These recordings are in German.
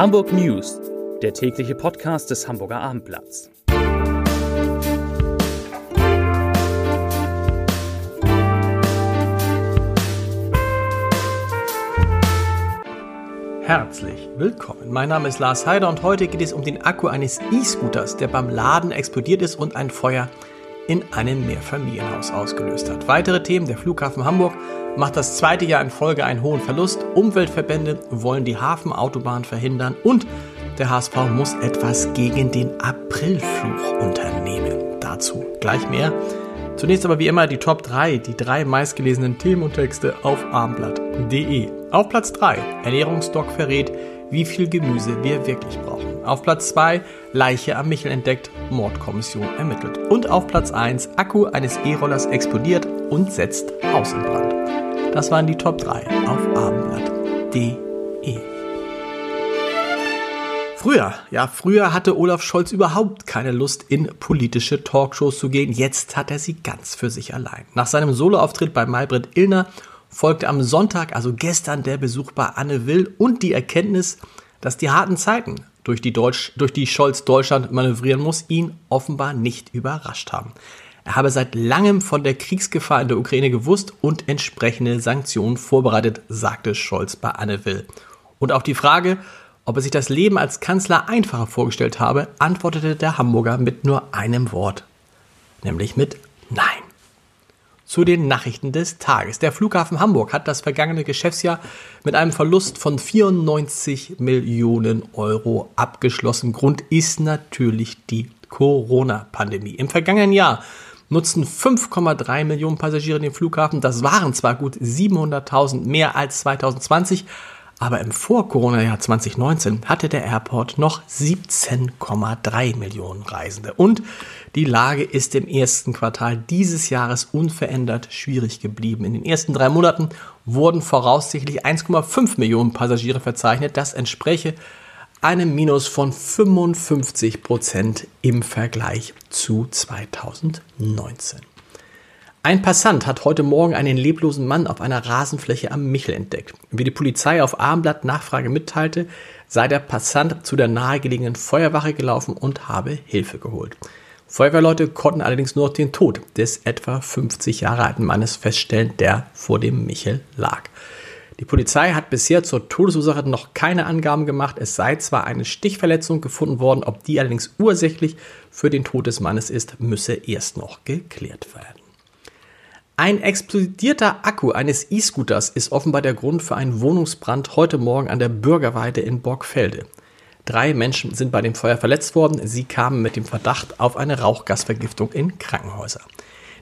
Hamburg News, der tägliche Podcast des Hamburger Abendblatts. Herzlich willkommen. Mein Name ist Lars Heider und heute geht es um den Akku eines E-Scooters, der beim Laden explodiert ist und ein Feuer in einem Mehrfamilienhaus ausgelöst hat. Weitere Themen, der Flughafen Hamburg macht das zweite Jahr in Folge einen hohen Verlust, Umweltverbände wollen die Hafenautobahn verhindern und der HSV muss etwas gegen den Aprilfluch unternehmen. Dazu gleich mehr. Zunächst aber wie immer die Top 3, die drei meistgelesenen Themen und Texte auf armblatt.de. Auf Platz 3, Ernährungsdoc verrät, wie viel Gemüse wir wirklich brauchen. Auf Platz 2, Leiche am Michel entdeckt, Mordkommission ermittelt. Und auf Platz 1, Akku eines E-Rollers explodiert und setzt Haus in Brand. Das waren die Top 3 auf abendblatt.de. Früher, ja, früher hatte Olaf Scholz überhaupt keine Lust, in politische Talkshows zu gehen. Jetzt hat er sie ganz für sich allein. Nach seinem Soloauftritt bei Maybrit Illner folgte am Sonntag, also gestern, der Besuch bei Anne Will und die Erkenntnis, dass die harten Zeiten, durch die, Deutsch, durch die Scholz Deutschland manövrieren muss, ihn offenbar nicht überrascht haben. Er habe seit langem von der Kriegsgefahr in der Ukraine gewusst und entsprechende Sanktionen vorbereitet, sagte Scholz bei Anne Will. Und auf die Frage, ob er sich das Leben als Kanzler einfacher vorgestellt habe, antwortete der Hamburger mit nur einem Wort, nämlich mit Nein. Zu den Nachrichten des Tages. Der Flughafen Hamburg hat das vergangene Geschäftsjahr mit einem Verlust von 94 Millionen Euro abgeschlossen. Grund ist natürlich die Corona-Pandemie. Im vergangenen Jahr nutzten 5,3 Millionen Passagiere den Flughafen. Das waren zwar gut 700.000 mehr als 2020, aber im Vor-Corona-Jahr 2019 hatte der Airport noch 17,3 Millionen Reisende. Und die Lage ist im ersten Quartal dieses Jahres unverändert schwierig geblieben. In den ersten drei Monaten wurden voraussichtlich 1,5 Millionen Passagiere verzeichnet. Das entspreche einem Minus von 55 Prozent im Vergleich zu 2019. Ein Passant hat heute Morgen einen leblosen Mann auf einer Rasenfläche am Michel entdeckt. Wie die Polizei auf Armblatt Nachfrage mitteilte, sei der Passant zu der nahegelegenen Feuerwache gelaufen und habe Hilfe geholt. Feuerwehrleute konnten allerdings nur den Tod des etwa 50 Jahre alten Mannes feststellen, der vor dem Michel lag. Die Polizei hat bisher zur Todesursache noch keine Angaben gemacht. Es sei zwar eine Stichverletzung gefunden worden, ob die allerdings ursächlich für den Tod des Mannes ist, müsse erst noch geklärt werden. Ein explodierter Akku eines E-Scooters ist offenbar der Grund für einen Wohnungsbrand heute Morgen an der Bürgerweide in Borgfelde. Drei Menschen sind bei dem Feuer verletzt worden. Sie kamen mit dem Verdacht auf eine Rauchgasvergiftung in Krankenhäuser.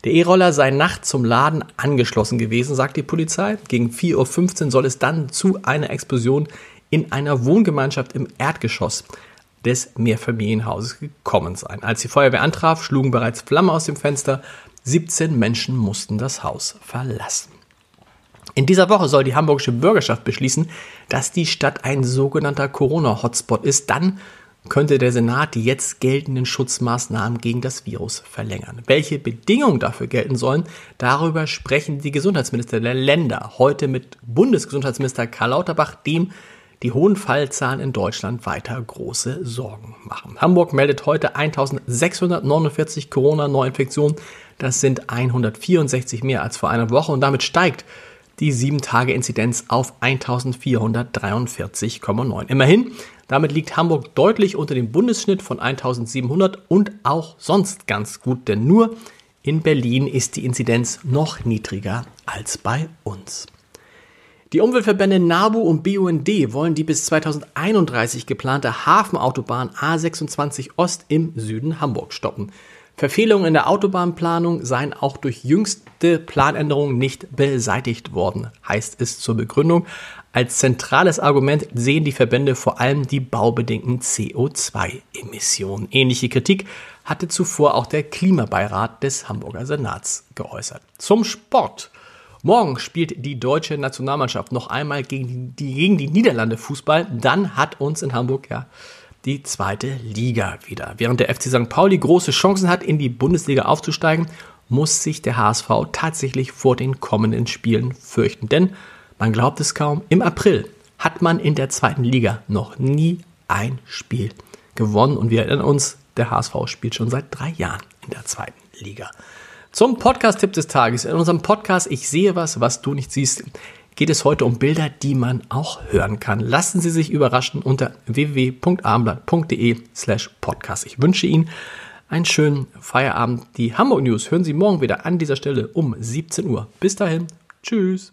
Der E-Roller sei nachts zum Laden angeschlossen gewesen, sagt die Polizei. Gegen 4.15 Uhr soll es dann zu einer Explosion in einer Wohngemeinschaft im Erdgeschoss des Mehrfamilienhauses gekommen sein. Als die Feuerwehr antraf, schlugen bereits Flammen aus dem Fenster. 17 Menschen mussten das Haus verlassen. In dieser Woche soll die hamburgische Bürgerschaft beschließen, dass die Stadt ein sogenannter Corona-Hotspot ist. Dann könnte der Senat die jetzt geltenden Schutzmaßnahmen gegen das Virus verlängern. Welche Bedingungen dafür gelten sollen, darüber sprechen die Gesundheitsminister der Länder heute mit Bundesgesundheitsminister Karl Lauterbach, dem die hohen Fallzahlen in Deutschland weiter große Sorgen machen. Hamburg meldet heute 1649 Corona-Neuinfektionen. Das sind 164 mehr als vor einer Woche und damit steigt die 7-Tage-Inzidenz auf 1443,9. Immerhin, damit liegt Hamburg deutlich unter dem Bundesschnitt von 1700 und auch sonst ganz gut, denn nur in Berlin ist die Inzidenz noch niedriger als bei uns. Die Umweltverbände NABU und BUND wollen die bis 2031 geplante Hafenautobahn A26 Ost im Süden Hamburg stoppen. Verfehlungen in der Autobahnplanung seien auch durch jüngste Planänderungen nicht beseitigt worden, heißt es zur Begründung. Als zentrales Argument sehen die Verbände vor allem die baubedingten CO2-Emissionen. Ähnliche Kritik hatte zuvor auch der Klimabeirat des Hamburger Senats geäußert. Zum Sport. Morgen spielt die deutsche Nationalmannschaft noch einmal gegen die, gegen die Niederlande Fußball. Dann hat uns in Hamburg ja die zweite Liga wieder. Während der FC St. Pauli große Chancen hat, in die Bundesliga aufzusteigen, muss sich der HSV tatsächlich vor den kommenden Spielen fürchten. Denn man glaubt es kaum, im April hat man in der zweiten Liga noch nie ein Spiel gewonnen. Und wir erinnern uns, der HSV spielt schon seit drei Jahren in der zweiten Liga. Zum Podcast-Tipp des Tages. In unserem Podcast Ich sehe was, was du nicht siehst, geht es heute um Bilder, die man auch hören kann. Lassen Sie sich überraschen unter www.abendblatt.de slash podcast. Ich wünsche Ihnen einen schönen Feierabend. Die Hamburg News hören Sie morgen wieder an dieser Stelle um 17 Uhr. Bis dahin. Tschüss.